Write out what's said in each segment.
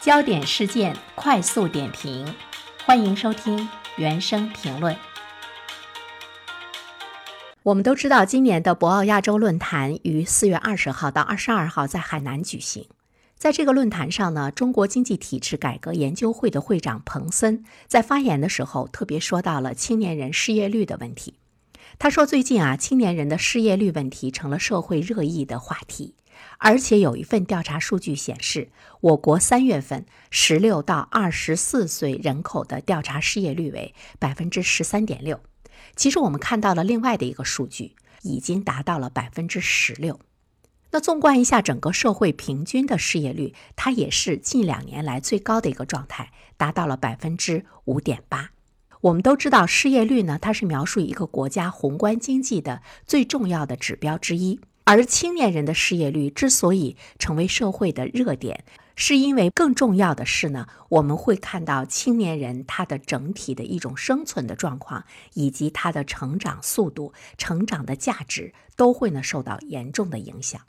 焦点事件快速点评，欢迎收听原声评论。我们都知道，今年的博鳌亚洲论坛于四月二十号到二十二号在海南举行。在这个论坛上呢，中国经济体制改革研究会的会长彭森在发言的时候，特别说到了青年人失业率的问题。他说，最近啊，青年人的失业率问题成了社会热议的话题。而且有一份调查数据显示，我国三月份十六到二十四岁人口的调查失业率为百分之十三点六。其实我们看到了另外的一个数据，已经达到了百分之十六。那纵观一下整个社会平均的失业率，它也是近两年来最高的一个状态，达到了百分之五点八。我们都知道，失业率呢，它是描述一个国家宏观经济的最重要的指标之一。而青年人的失业率之所以成为社会的热点，是因为更重要的是呢，我们会看到青年人他的整体的一种生存的状况，以及他的成长速度、成长的价值都会呢受到严重的影响。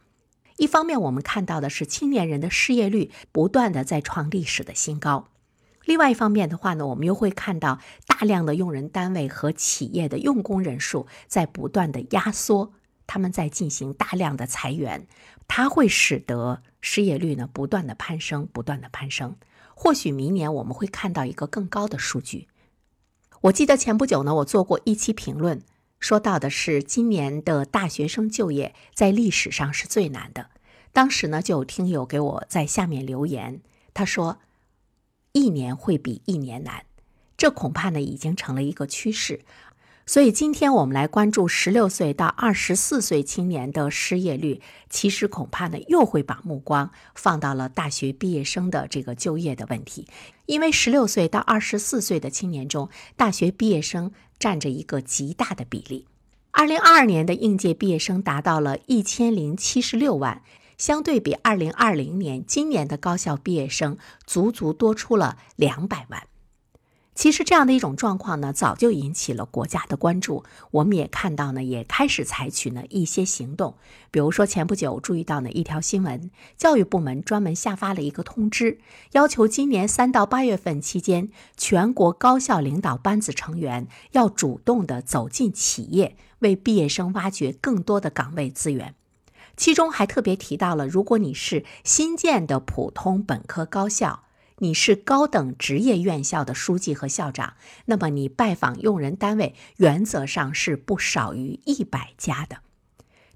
一方面，我们看到的是青年人的失业率不断的在创历史的新高；另外一方面的话呢，我们又会看到大量的用人单位和企业的用工人数在不断的压缩。他们在进行大量的裁员，它会使得失业率呢不断的攀升，不断的攀升。或许明年我们会看到一个更高的数据。我记得前不久呢，我做过一期评论，说到的是今年的大学生就业在历史上是最难的。当时呢，就有听友给我在下面留言，他说一年会比一年难，这恐怕呢已经成了一个趋势。所以今天我们来关注十六岁到二十四岁青年的失业率，其实恐怕呢又会把目光放到了大学毕业生的这个就业的问题，因为十六岁到二十四岁的青年中，大学毕业生占着一个极大的比例。二零二二年的应届毕业生达到了一千零七十六万，相对比二零二零年今年的高校毕业生足足多出了两百万。其实这样的一种状况呢，早就引起了国家的关注。我们也看到呢，也开始采取呢一些行动。比如说前不久注意到呢一条新闻，教育部门专门下发了一个通知，要求今年三到八月份期间，全国高校领导班子成员要主动的走进企业，为毕业生挖掘更多的岗位资源。其中还特别提到了，如果你是新建的普通本科高校。你是高等职业院校的书记和校长，那么你拜访用人单位原则上是不少于一百家的。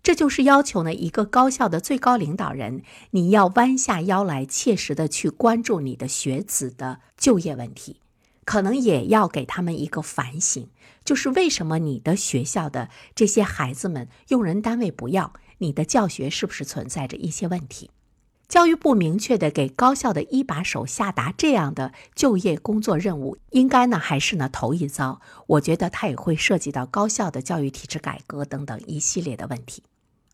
这就是要求呢，一个高校的最高领导人，你要弯下腰来，切实的去关注你的学子的就业问题，可能也要给他们一个反省，就是为什么你的学校的这些孩子们用人单位不要，你的教学是不是存在着一些问题？教育部明确的给高校的一把手下达这样的就业工作任务，应该呢还是呢头一遭？我觉得它也会涉及到高校的教育体制改革等等一系列的问题。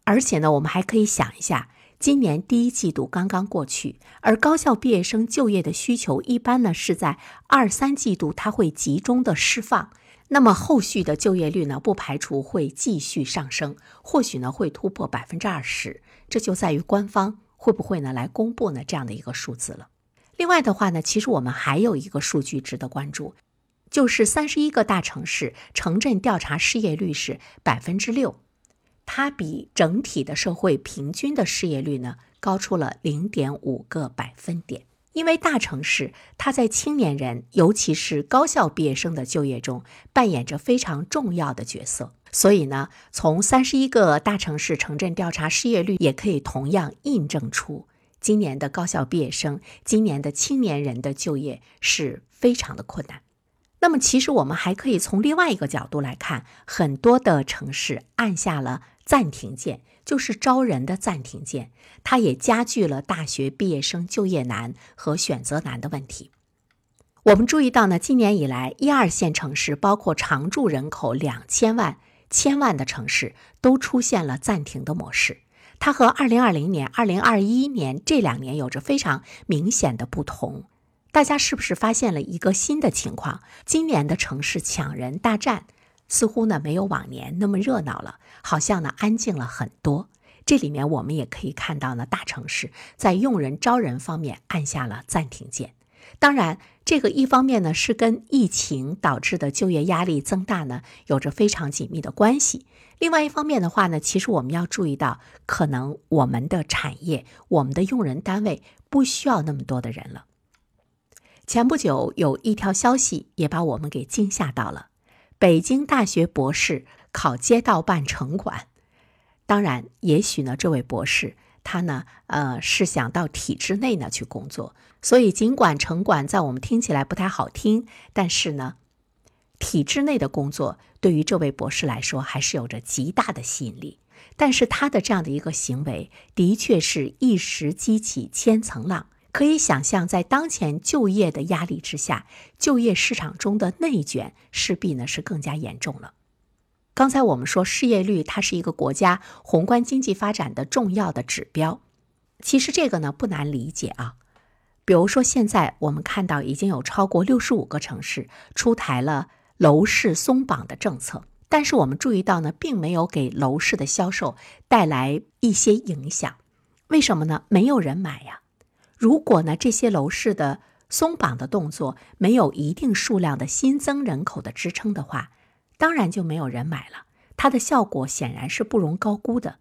而且呢，我们还可以想一下，今年第一季度刚刚过去，而高校毕业生就业的需求一般呢是在二三季度它会集中的释放，那么后续的就业率呢不排除会继续上升，或许呢会突破百分之二十，这就在于官方。会不会呢？来公布呢这样的一个数字了。另外的话呢，其实我们还有一个数据值得关注，就是三十一个大城市城镇调查失业率是百分之六，它比整体的社会平均的失业率呢高出了零点五个百分点。因为大城市它在青年人，尤其是高校毕业生的就业中扮演着非常重要的角色。所以呢，从三十一个大城市城镇调查失业率，也可以同样印证出今年的高校毕业生、今年的青年人的就业是非常的困难。那么，其实我们还可以从另外一个角度来看，很多的城市按下了暂停键，就是招人的暂停键，它也加剧了大学毕业生就业难和选择难的问题。我们注意到呢，今年以来，一二线城市包括常住人口两千万。千万的城市都出现了暂停的模式，它和二零二零年、二零二一年这两年有着非常明显的不同。大家是不是发现了一个新的情况？今年的城市抢人大战似乎呢没有往年那么热闹了，好像呢安静了很多。这里面我们也可以看到呢，大城市在用人招人方面按下了暂停键。当然，这个一方面呢是跟疫情导致的就业压力增大呢有着非常紧密的关系。另外一方面的话呢，其实我们要注意到，可能我们的产业、我们的用人单位不需要那么多的人了。前不久有一条消息也把我们给惊吓到了：北京大学博士考街道办城管。当然，也许呢，这位博士他呢，呃，是想到体制内呢去工作。所以，尽管城管在我们听起来不太好听，但是呢，体制内的工作对于这位博士来说还是有着极大的吸引力。但是他的这样的一个行为，的确是一时激起千层浪。可以想象，在当前就业的压力之下，就业市场中的内卷势必呢是更加严重了。刚才我们说失业率，它是一个国家宏观经济发展的重要的指标。其实这个呢不难理解啊。比如说，现在我们看到已经有超过六十五个城市出台了楼市松绑的政策，但是我们注意到呢，并没有给楼市的销售带来一些影响。为什么呢？没有人买呀。如果呢，这些楼市的松绑的动作没有一定数量的新增人口的支撑的话，当然就没有人买了。它的效果显然是不容高估的。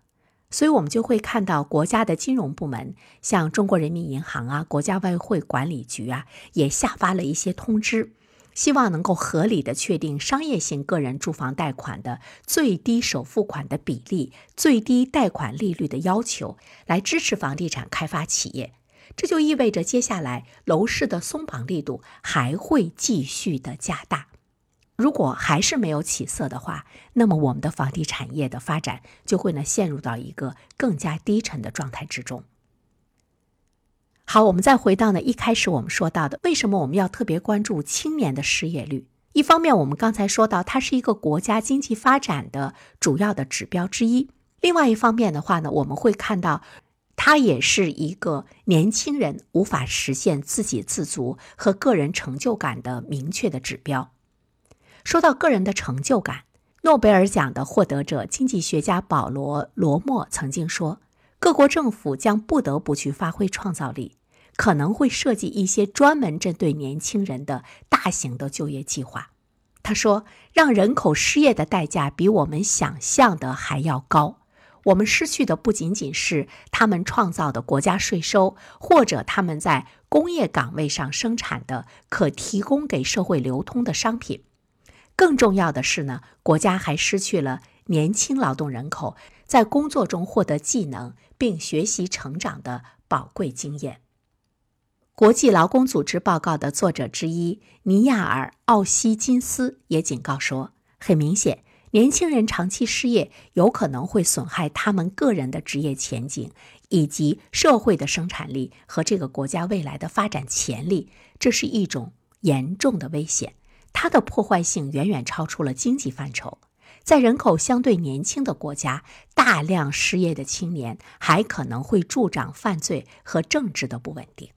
所以，我们就会看到国家的金融部门，像中国人民银行啊、国家外汇管理局啊，也下发了一些通知，希望能够合理的确定商业性个人住房贷款的最低首付款的比例、最低贷款利率的要求，来支持房地产开发企业。这就意味着接下来楼市的松绑力度还会继续的加大。如果还是没有起色的话，那么我们的房地产业的发展就会呢陷入到一个更加低沉的状态之中。好，我们再回到呢一开始我们说到的，为什么我们要特别关注青年的失业率？一方面，我们刚才说到它是一个国家经济发展的主要的指标之一；另外一方面的话呢，我们会看到它也是一个年轻人无法实现自给自足和个人成就感的明确的指标。说到个人的成就感，诺贝尔奖的获得者经济学家保罗·罗默曾经说：“各国政府将不得不去发挥创造力，可能会设计一些专门针对年轻人的大型的就业计划。”他说：“让人口失业的代价比我们想象的还要高。我们失去的不仅仅是他们创造的国家税收，或者他们在工业岗位上生产的可提供给社会流通的商品。”更重要的是呢，国家还失去了年轻劳动人口在工作中获得技能并学习成长的宝贵经验。国际劳工组织报告的作者之一尼亚尔·奥西金斯也警告说，很明显，年轻人长期失业有可能会损害他们个人的职业前景，以及社会的生产力和这个国家未来的发展潜力。这是一种严重的危险。它的破坏性远远超出了经济范畴。在人口相对年轻的国家，大量失业的青年还可能会助长犯罪和政治的不稳定。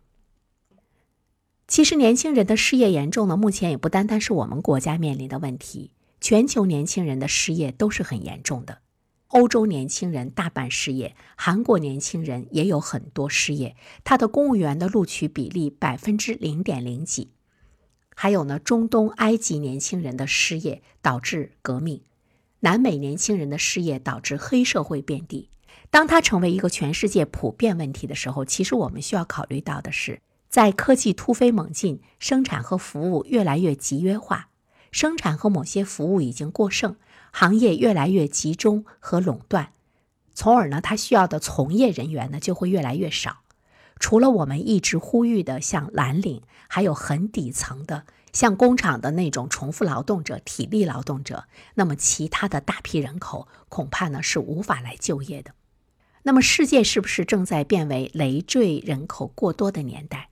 其实，年轻人的失业严重呢，目前也不单单是我们国家面临的问题，全球年轻人的失业都是很严重的。欧洲年轻人大半失业，韩国年轻人也有很多失业，他的公务员的录取比例百分之零点零几。还有呢，中东、埃及年轻人的失业导致革命；南美年轻人的失业导致黑社会遍地。当它成为一个全世界普遍问题的时候，其实我们需要考虑到的是，在科技突飞猛进、生产和服务越来越集约化，生产和某些服务已经过剩，行业越来越集中和垄断，从而呢，它需要的从业人员呢就会越来越少。除了我们一直呼吁的像蓝领，还有很底层的像工厂的那种重复劳动者、体力劳动者，那么其他的大批人口恐怕呢是无法来就业的。那么世界是不是正在变为累赘人口过多的年代？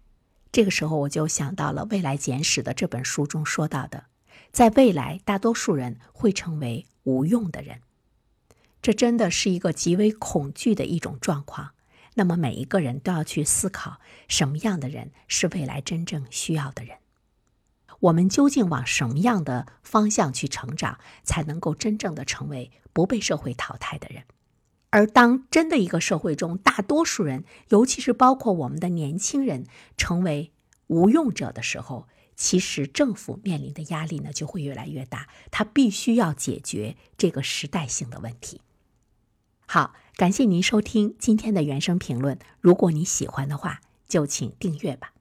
这个时候我就想到了《未来简史》的这本书中说到的，在未来大多数人会成为无用的人，这真的是一个极为恐惧的一种状况。那么每一个人都要去思考，什么样的人是未来真正需要的人？我们究竟往什么样的方向去成长，才能够真正的成为不被社会淘汰的人？而当真的一个社会中大多数人，尤其是包括我们的年轻人，成为无用者的时候，其实政府面临的压力呢就会越来越大，它必须要解决这个时代性的问题。好，感谢您收听今天的原声评论。如果你喜欢的话，就请订阅吧。